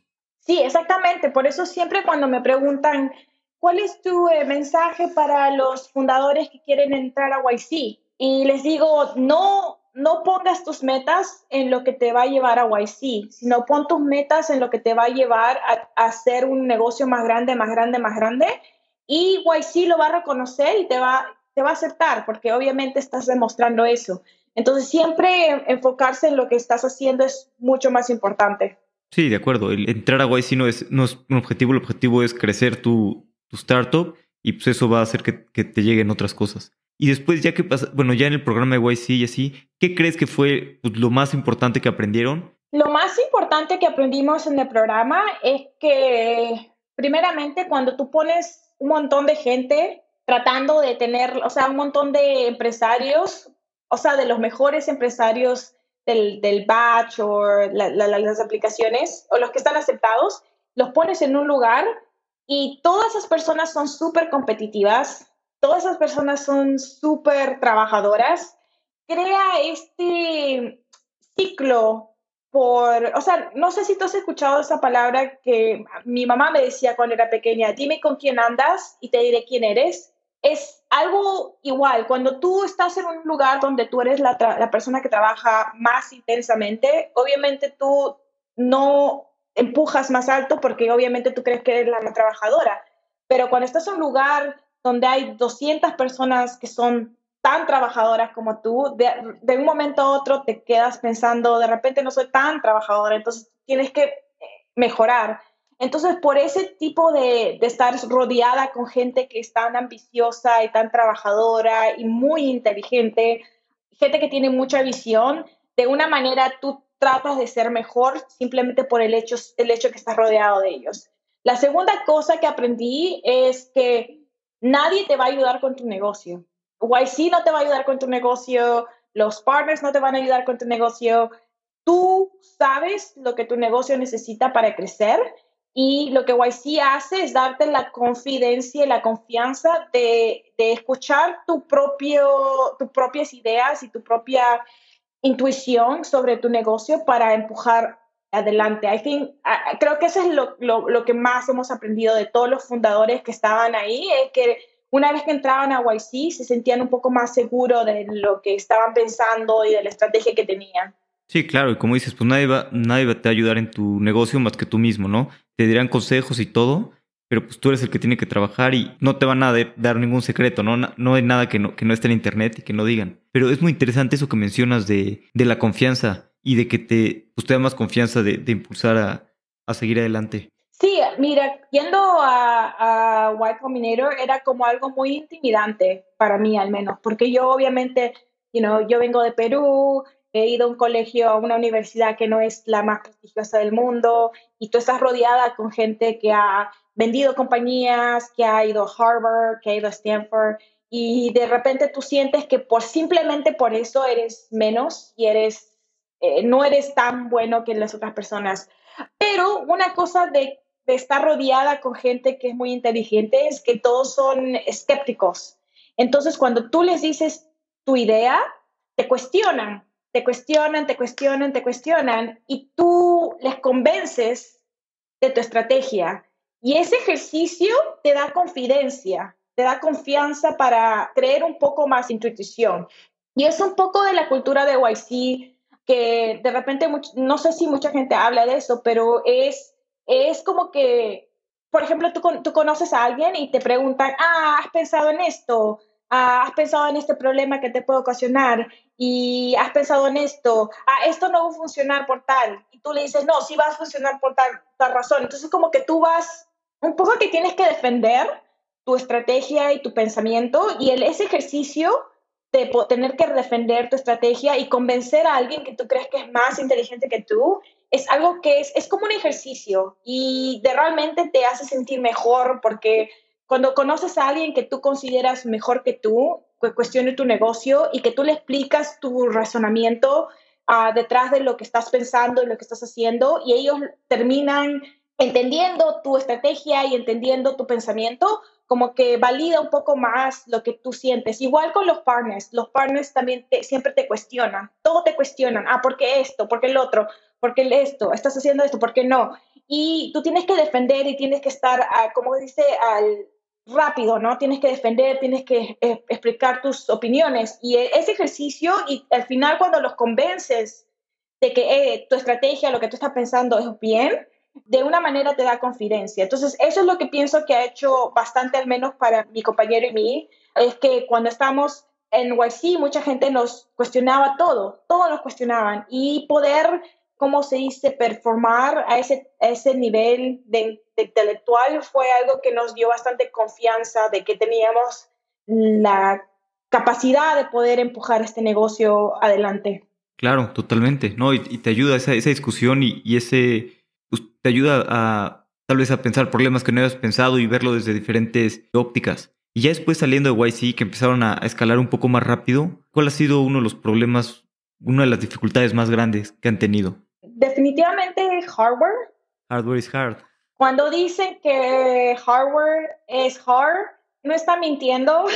Sí, exactamente. Por eso siempre cuando me preguntan, ¿cuál es tu eh, mensaje para los fundadores que quieren entrar a YC? Y les digo, no no pongas tus metas en lo que te va a llevar a YC, sino pon tus metas en lo que te va a llevar a, hacer un negocio más grande, más grande, más grande. Y YC lo va a reconocer y te va, te va a aceptar, porque obviamente estás demostrando eso. Entonces, siempre enfocarse en lo que estás haciendo es mucho más importante. Sí, de acuerdo. Entrar a YC no es, no es un objetivo, el objetivo es crecer tu, tu startup y pues eso va a hacer que, que te lleguen otras cosas. Y después, ya que pasa, bueno, ya en el programa de YC y así, ¿qué crees que fue pues, lo más importante que aprendieron? Lo más importante que aprendimos en el programa es que, primeramente, cuando tú pones un montón de gente tratando de tener, o sea, un montón de empresarios, o sea, de los mejores empresarios del, del batch o las aplicaciones, o los que están aceptados, los pones en un lugar y todas esas personas son súper competitivas, todas esas personas son súper trabajadoras, crea este ciclo por, o sea, no sé si tú has escuchado esa palabra que mi mamá me decía cuando era pequeña, dime con quién andas y te diré quién eres. Es algo igual, cuando tú estás en un lugar donde tú eres la, la persona que trabaja más intensamente, obviamente tú no empujas más alto porque obviamente tú crees que eres la más trabajadora, pero cuando estás en un lugar donde hay 200 personas que son tan trabajadoras como tú, de, un momento a otro te quedas pensando, de repente no soy tan trabajadora, entonces tienes que eh, mejorar. Entonces, por ese tipo de, de, estar rodeada con gente que es tan ambiciosa y tan trabajadora y muy inteligente, gente que tiene mucha visión, de una manera tú tratas de ser mejor simplemente por el hecho, el hecho que estás rodeado de ellos. La segunda cosa que aprendí es que nadie te va a ayudar con tu negocio. YC no te va a ayudar con tu negocio, los partners no te van a ayudar con tu negocio. Tú sabes lo que tu negocio necesita para crecer y lo que YC hace es darte la confidencia y la confianza de, de escuchar tu propio, tus propias ideas y tu propia intuición sobre tu negocio para empujar adelante. I think, creo que eso es lo, lo, lo, que más hemos aprendido de todos los fundadores que estaban ahí, es que una vez que entraban a YC se sentían un poco más seguros de lo que estaban pensando y de la estrategia que tenían. Sí, claro, y como dices, pues nadie va, nadie va a ayudar en tu negocio más que tú mismo, ¿no? Te dirán consejos y todo, pero pues tú eres el que tiene que trabajar y no te van a dar ningún secreto, ¿no? No hay nada que no, que no esté en internet y que no digan. Pero es muy interesante eso que mencionas de, de la confianza y de que te, pues, te da más confianza de, de impulsar a, a, seguir adelante. Sí, mira, yendo a, a Y Combinator era como algo muy intimidante para mí al menos, porque yo obviamente, you know, yo vengo de Perú, he ido a un colegio, a una universidad que no es la más prestigiosa del mundo, y tú estás rodeada con gente que ha vendido compañías, que ha ido a Harvard, que ha ido a Stanford, y de repente tú sientes que por simplemente por eso eres menos y eres eh, no eres tan bueno que las otras personas. Pero una cosa de, estar rodeada con gente que es muy inteligente es que todos son escépticos. Entonces, cuando tú les dices tu idea, te cuestionan, te cuestionan, te cuestionan, te cuestionan, y tú les convences de tu estrategia. Y ese ejercicio te da confidencia, te da confianza para creer un poco más intuición. Y es un poco de la cultura de YC que de repente, no sé si mucha gente habla de eso, pero es, es como que, por ejemplo, tú, tú conoces a alguien y te preguntan, ah, ¿has pensado en esto? Ah, ¿Has pensado en este problema que te puede ocasionar? Y has pensado en esto, ah, esto no va a funcionar por tal. Y tú le dices, no, sí va a funcionar por tal, tal razón. Entonces, como que tú vas, un poco que tienes que defender tu estrategia y tu pensamiento y el, ese ejercicio de tener que defender tu estrategia y convencer a alguien que tú crees que es más inteligente que tú, es algo que es, es como un ejercicio y de realmente te hace sentir mejor porque cuando conoces a alguien que tú consideras mejor que tú, que cuestione tu negocio y que tú le explicas tu razonamiento uh, detrás de lo que estás pensando y lo que estás haciendo y ellos terminan entendiendo tu estrategia y entendiendo tu pensamiento, como que valida un poco más lo que tú sientes. Igual con los partners, los partners también siempre te cuestionan, todo te cuestionan, ah, ¿por qué esto? ¿Por qué el otro? ¿Por qué esto? ¿Estás haciendo esto? ¿Por qué no? Y tú tienes que defender y tienes que estar, ah, como dice, al rápido, ¿no? Tienes que defender, tienes que eh, explicar tus opiniones. Y e, ese ejercicio, y al final cuando los convences de que eh, tu estrategia, lo que tú estás pensando es bien, de una manera te da confidencia. Entonces, eso es lo que pienso que ha hecho bastante, al menos para mi compañero y mí, es que cuando estamos en YC, mucha gente nos cuestionaba todo, todos nos cuestionaban, y poder, como se dice, performar a ese, ese nivel de, intelectual fue algo que nos dio bastante confianza de que teníamos la capacidad de poder empujar este negocio adelante. Claro, totalmente, ¿no? Y, te ayuda esa, esa discusión y, y ese te ayuda a tal vez a pensar problemas que no habías pensado y verlo desde diferentes ópticas. Y ya después saliendo de YC, que empezaron a escalar un poco más rápido, ¿cuál ha sido uno de los problemas, una de las dificultades más grandes que han tenido? Definitivamente hardware. Hardware is hard. Cuando dicen que hardware es hard, no está mintiendo.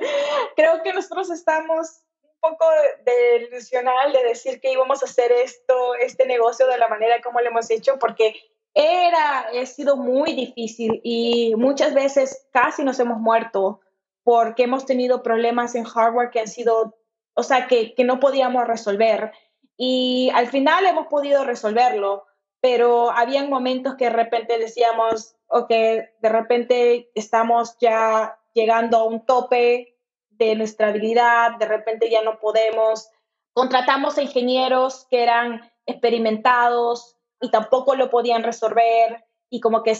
Creo que nosotros estamos poco delusional de decir que íbamos a hacer esto, este negocio de la manera como lo hemos hecho, porque era, ha sido muy difícil y muchas veces casi nos hemos muerto porque hemos tenido problemas en hardware que han sido, o sea, que, que no podíamos resolver. Y al final hemos podido resolverlo, pero había momentos que de repente decíamos, ok, de repente estamos ya llegando a un tope de nuestra habilidad, de repente ya no podemos. Contratamos a ingenieros que eran experimentados y tampoco lo podían resolver y como que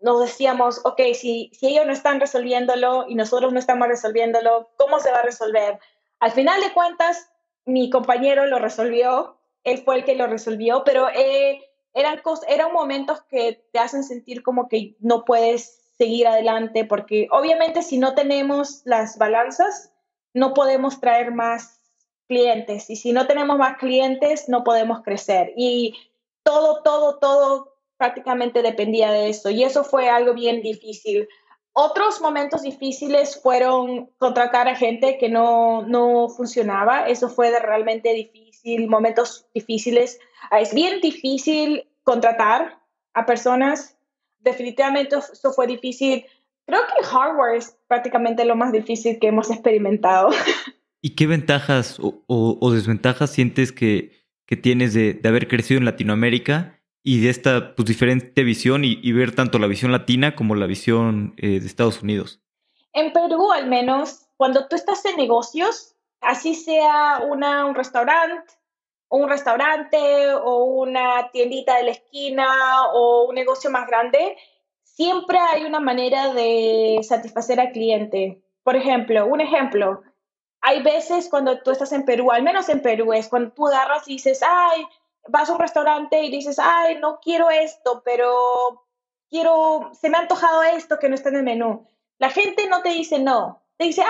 nos decíamos, ok, si, si ellos no están resolviéndolo y nosotros no estamos resolviéndolo, ¿cómo se va a resolver? Al final de cuentas, mi compañero lo resolvió, él fue el que lo resolvió, pero eh, eran, eran momentos que te hacen sentir como que no puedes seguir adelante, porque obviamente si no tenemos las balanzas, no podemos traer más clientes y si no tenemos más clientes, no podemos crecer. Y todo, todo, todo prácticamente dependía de eso y eso fue algo bien difícil. Otros momentos difíciles fueron contratar a gente que no, no funcionaba, eso fue realmente difícil, momentos difíciles. Es bien difícil contratar a personas definitivamente eso fue difícil. Creo que hardware es prácticamente lo más difícil que hemos experimentado. ¿Y qué ventajas o, desventajas sientes que, que tienes de, de, haber crecido en Latinoamérica y de esta pues, diferente visión y, ver tanto la visión latina como la visión eh, de Estados Unidos? En Perú, al menos, cuando tú estás en negocios, así sea una, un restaurante, un restaurante o una tiendita de la esquina o un negocio más grande, siempre hay una manera de satisfacer al cliente. Por ejemplo, un ejemplo, hay veces cuando tú estás en Perú, al menos en Perú, es cuando tú agarras y dices, ay, vas a un restaurante y dices, ay, no quiero esto, pero quiero, se me ha antojado esto que no está en el menú. La gente no te dice no, te dice, ah,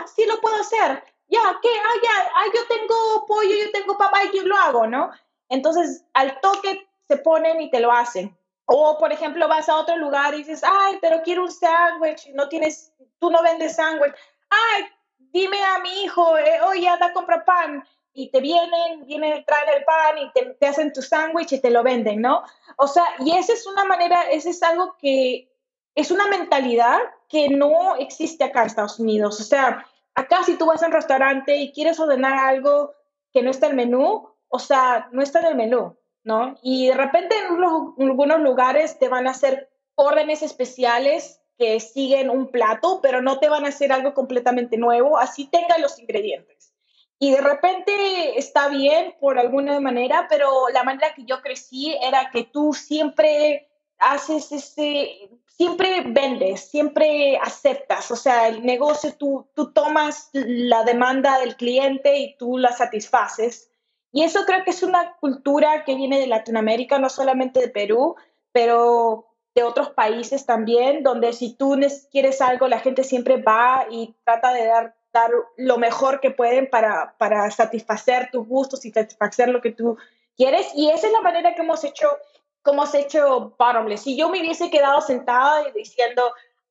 ya, sí lo puedo hacer ya, ¿qué? Ah, ya, ah, yo tengo pollo, yo tengo papá y yo lo hago, ¿no? Entonces, al toque se ponen y te lo hacen. O, por ejemplo, vas a otro lugar y dices, ay, pero quiero un sándwich, no tienes, tú no vendes sándwich. Ay, dime a mi hijo, eh, oye, anda a comprar pan. Y te vienen, vienen, traen el pan y te, te hacen tu sándwich y te lo venden, ¿no? O sea, y esa es una manera, ese es algo que es una mentalidad que no existe acá en Estados Unidos. O sea, Acá si tú vas a restaurante y quieres ordenar algo que no está en el menú, o sea, no está en el menú, ¿no? Y de repente en, algunos lugares te van a hacer órdenes especiales que siguen un plato, pero no te van a hacer algo completamente nuevo, así tenga los ingredientes. Y de repente está bien por alguna manera, pero la manera que yo crecí era que tú siempre haces ese, siempre vendes, siempre aceptas, o sea, el negocio tú, tú tomas la demanda del cliente y tú la satisfaces. Y eso creo que es una cultura que viene de Latinoamérica, no solamente de Perú, pero de otros países también, donde si tú quieres algo, la gente siempre va y trata de dar, dar lo mejor que pueden para, para satisfacer tus gustos y satisfacer lo que tú quieres. Y esa es la manera que hemos hecho cómo has hecho Bottomless. Si yo me hubiese quedado sentada diciendo,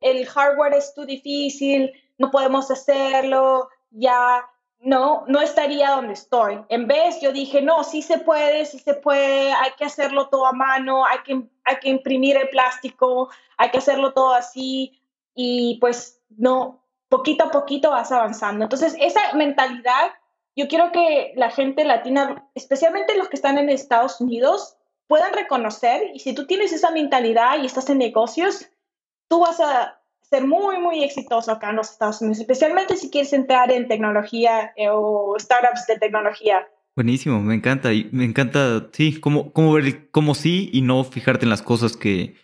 el hardware es too difícil, no podemos hacerlo, ya no, no estaría donde estoy. En vez, yo dije, no, sí se puede, sí se puede, hay que hacerlo todo a mano, hay que, hay que imprimir el plástico, hay que hacerlo todo así y pues no, poquito a poquito vas avanzando. Entonces, esa mentalidad, yo quiero que la gente latina, especialmente los que están en Estados Unidos, puedan reconocer y si tú tienes esa mentalidad y estás en negocios, tú vas a ser muy, muy exitoso acá en los Estados Unidos, especialmente si quieres entrar en tecnología eh, o startups de tecnología. Buenísimo, me encanta. Y me encanta, sí, cómo, cómo ver cómo sí y no fijarte en las cosas que,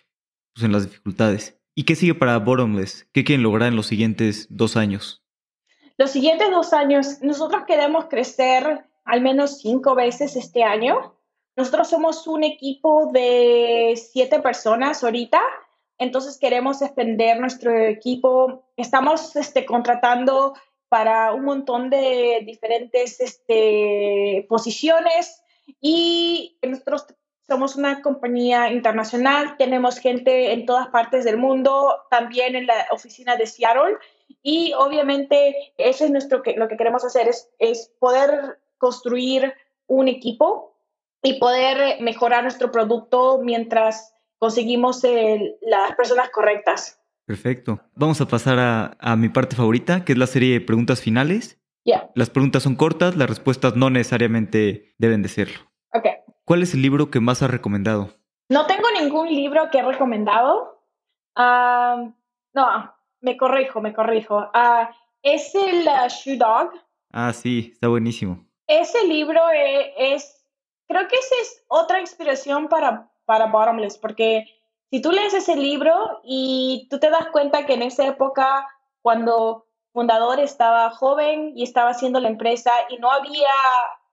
pues en las dificultades. ¿Y qué sigue para Bottomless? ¿Qué quieren lograr en los siguientes dos años? Los siguientes dos años, nosotros queremos crecer al menos cinco veces este año. Nosotros somos un equipo de siete personas ahorita entonces queremos extender nuestro equipo. Estamos este, contratando para un montón de diferentes este, posiciones y nosotros somos una compañía internacional, tenemos gente en todas partes del mundo, también en la oficina de Seattle y obviamente eso es nuestro lo que queremos hacer es, es poder construir un equipo y poder mejorar nuestro producto mientras conseguimos las personas correctas. Perfecto. Vamos a pasar a, mi parte favorita, que es la serie de preguntas finales. Ya. Las preguntas son cortas, las respuestas no necesariamente deben de serlo. Ok. ¿Cuál es el libro que más has recomendado? No tengo ningún libro que he recomendado. Ah, no, me corrijo, me corrijo. Ah, es el uh, Shoe Dog. Ah, sí, está buenísimo. Ese libro e, es, creo que esa es otra inspiración para para Bottomless, porque si tú lees ese libro y tú te das cuenta que en esa época, cuando fundador estaba joven y estaba haciendo la empresa y no había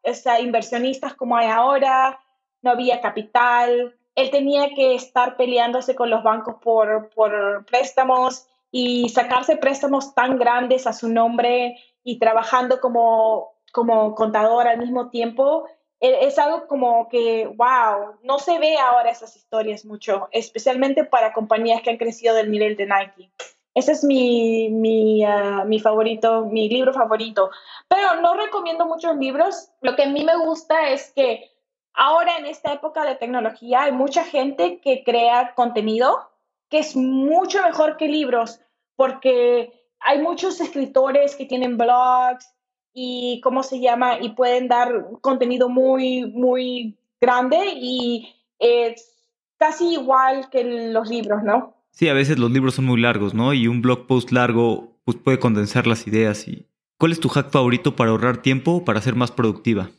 esa, inversionistas como hay ahora, no había capital, él tenía que estar peleándose con los bancos por, por préstamos y sacarse préstamos tan grandes a su nombre y trabajando como, como contador al mismo tiempo es algo como que, wow, no se ve ahora esas historias mucho, especialmente para compañías que han crecido del nivel de Nike. Ese es mi, mi, ah, mi favorito, mi libro favorito. Pero no recomiendo muchos libros. Lo que a mí me gusta es que ahora en esta época de tecnología hay mucha gente que crea contenido que es mucho mejor que libros, porque hay muchos escritores que tienen blogs, y cómo se llama y pueden dar contenido muy, muy grande y es casi igual que los libros, ¿no? Sí, a veces los libros son muy largos, ¿no? Y un blog post largo pues, puede condensar las ideas. Y... ¿Cuál es tu hack favorito para ahorrar tiempo o para ser más productiva?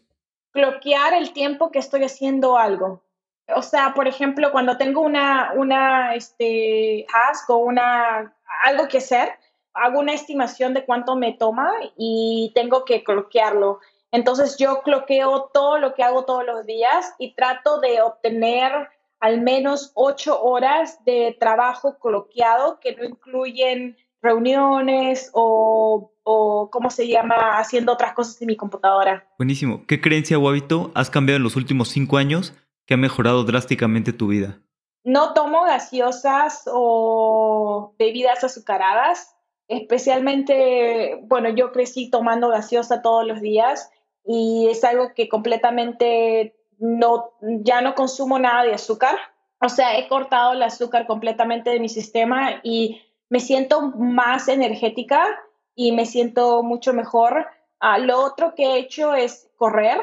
Bloquear el tiempo que estoy haciendo algo. O sea, por ejemplo, cuando tengo una, una este, task o una, algo que hacer, hago una estimación de cuánto me toma y tengo que cloquearlo. Entonces yo cloqueo todo lo que hago todos los días y trato de obtener al menos ocho horas de trabajo coloquiado que no incluyen reuniones o, o, ¿cómo se llama?, haciendo otras cosas en mi computadora. Buenísimo. ¿Qué creencia o hábito has cambiado en los últimos cinco años que ha mejorado drásticamente tu vida? No tomo gaseosas o bebidas azucaradas especialmente, bueno, yo crecí tomando gaseosa todos los días y es algo que completamente no, ya no consumo nada de azúcar. O sea, he cortado el azúcar completamente de mi sistema y me siento más energética y me siento mucho mejor. Ah, lo otro que he hecho es correr.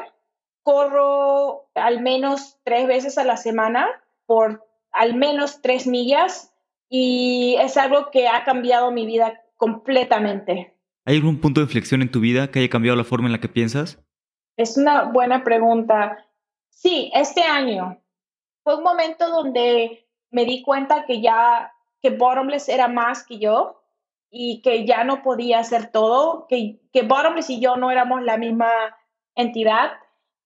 Corro al menos tres veces a la semana por al menos tres millas y es algo que ha cambiado mi vida completamente. ¿Hay algún punto de inflexión en tu vida que haya cambiado la forma en la que piensas? Es una buena pregunta. Sí, este año fue un momento donde me di cuenta que ya, que Bottomless era más que yo y que ya no podía hacer todo, que, que Bottomless y yo no éramos la misma entidad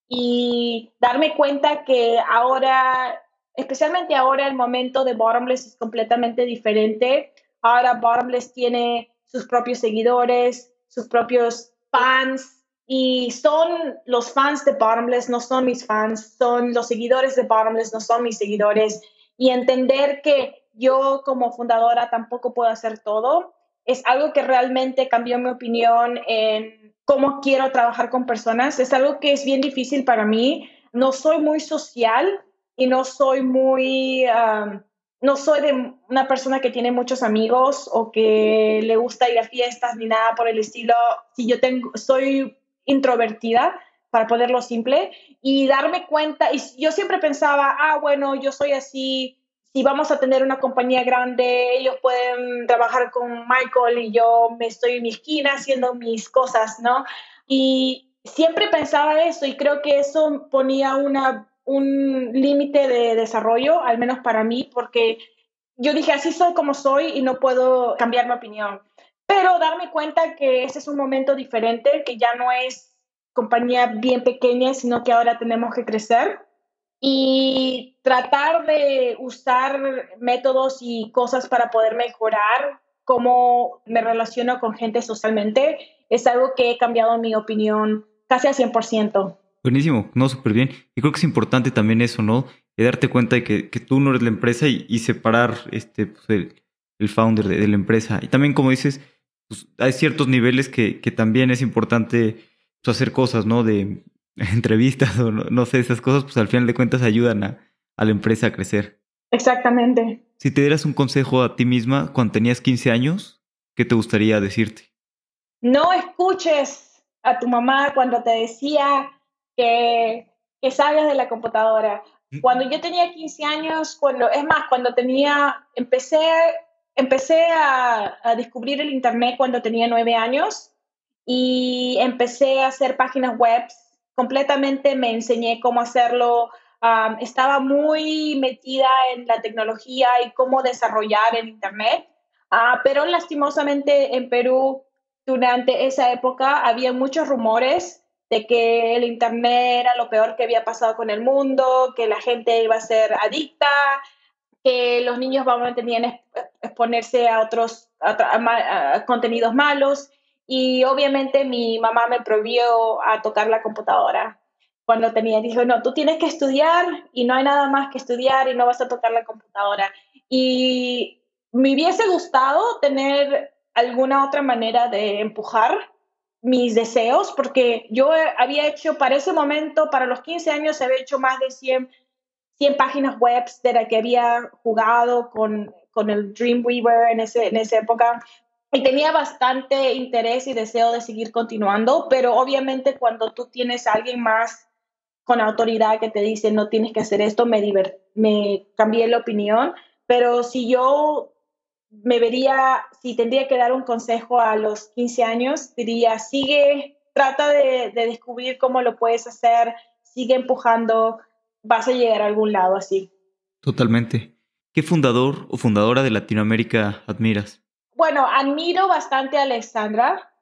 y darme cuenta que ahora, especialmente ahora, el momento de Bottomless es completamente diferente Ahora Bottomless tiene sus propios seguidores, sus propios fans y son los fans de Bottomless, no son mis fans, son los seguidores de Bottomless, no son mis seguidores. Y entender que yo como fundadora tampoco puedo hacer todo, es algo que realmente cambió mi opinión en cómo quiero trabajar con personas. Es algo que es bien difícil para mí. No soy muy social y no soy muy... no soy de una persona que tiene muchos amigos o que le gusta ir a fiestas ni nada por el estilo. Si yo tengo, soy introvertida, para ponerlo simple, y darme cuenta, y yo siempre pensaba, ah, bueno, yo soy así, si vamos a tener una compañía grande, ellos pueden trabajar con Michael y yo me estoy en mi esquina haciendo mis cosas, ¿no? Y siempre pensaba eso y creo que eso ponía una, un límite de desarrollo, al menos para mí, porque yo dije, así soy como soy y no puedo cambiar mi opinión pero darme cuenta que ese es un momento diferente, que ya no es compañía bien pequeña, sino que ahora tenemos que crecer y tratar de usar métodos y cosas para poder mejorar cómo me relaciono con gente socialmente, es algo que he cambiado mi opinión casi al 100%. Buenísimo, no, súper bien. Y creo que es importante también eso, ¿no? De darte cuenta de que, que tú no eres la empresa y, separar este, pues, el, el, founder de, de, la empresa. Y también, como dices, pues, hay ciertos niveles que, que también es importante pues, hacer cosas, ¿no? De entrevistas o no, sé, esas cosas, pues al final de cuentas ayudan a, a la empresa a crecer. Exactamente. Si te dieras un consejo a ti misma cuando tenías 15 años, ¿qué te gustaría decirte? No escuches a tu mamá cuando te decía que, que de la computadora. Mm. Cuando yo tenía 15 años, cuando, es más, cuando tenía, empecé empecé a, descubrir el Internet cuando tenía nueve años y empecé a hacer páginas web. Completamente me enseñé cómo hacerlo. estaba muy metida en la tecnología y cómo desarrollar el Internet. Ah, pero lastimosamente en Perú, durante esa época, había muchos rumores de que el Internet era lo peor que había pasado con el mundo, que la gente iba a ser adicta, que los niños van a tener exponerse a otros contenidos malos y obviamente mi mamá me prohibió a tocar la computadora cuando tenía, dijo, no, tú tienes que estudiar y no hay nada más que estudiar y no vas a tocar la computadora. Y me hubiese gustado tener alguna otra manera de empujar mis deseos, porque yo había hecho, para ese momento, para los 15 años, había hecho más de 100 100 páginas web de la que había jugado con, con el Dreamweaver en, ese, en esa época. Y tenía bastante interés y deseo de seguir continuando, pero obviamente cuando tú tienes alguien más con autoridad que te dice no tienes que hacer esto, me, me cambié la opinión. Pero si yo me vería, si tendría que dar un consejo a los 15 años, diría, sigue, trata de, de descubrir cómo lo puedes hacer, sigue empujando, vas a llegar a algún lado así. Totalmente. ¿Qué fundador o fundadora de Latinoamérica admiras? Bueno, admiro bastante a Alexandra.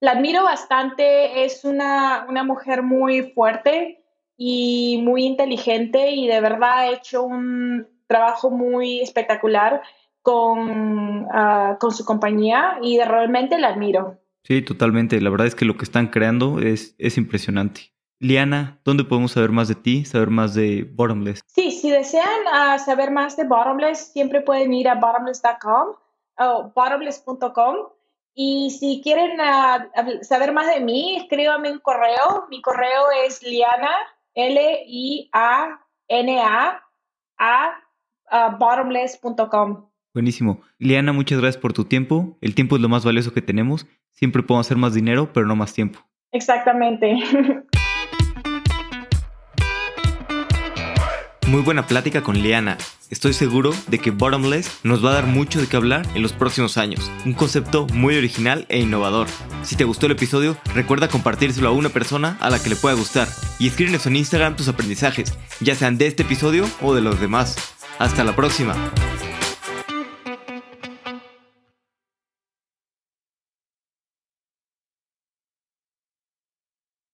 La admiro bastante. Es una, una mujer muy fuerte y muy inteligente y de verdad ha hecho un trabajo muy espectacular con, ah, con su compañía y realmente la admiro. Sí, totalmente. La verdad es que lo que están creando es, es impresionante. Liana, ¿dónde podemos saber más de ti, saber más de Bottomless? Sí, si desean uh, saber más de Bottomless, siempre pueden ir a bottomless.com o bottomless.com. Y si quieren uh, saber más de mí, escríbame un correo. Mi correo es liana, L-I-A-N-A, a, a bottomless.com. Buenísimo. Liana, muchas gracias por tu tiempo. El tiempo es lo más valioso que tenemos. Siempre podemos hacer más dinero, pero no más tiempo. Exactamente. Muy buena plática con Liana. Estoy seguro de que Bottomless nos va a dar mucho de qué hablar en los próximos años. Un concepto muy original e innovador. Si te gustó el episodio, recuerda compartírselo a una persona a la que le pueda gustar. Y escríbenos en Instagram tus aprendizajes, ya sean de este episodio o de los demás. Hasta la próxima.